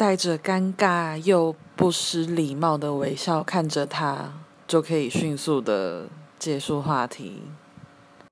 带着尴尬又不失礼貌的微笑看着他就可以迅速的结束话题。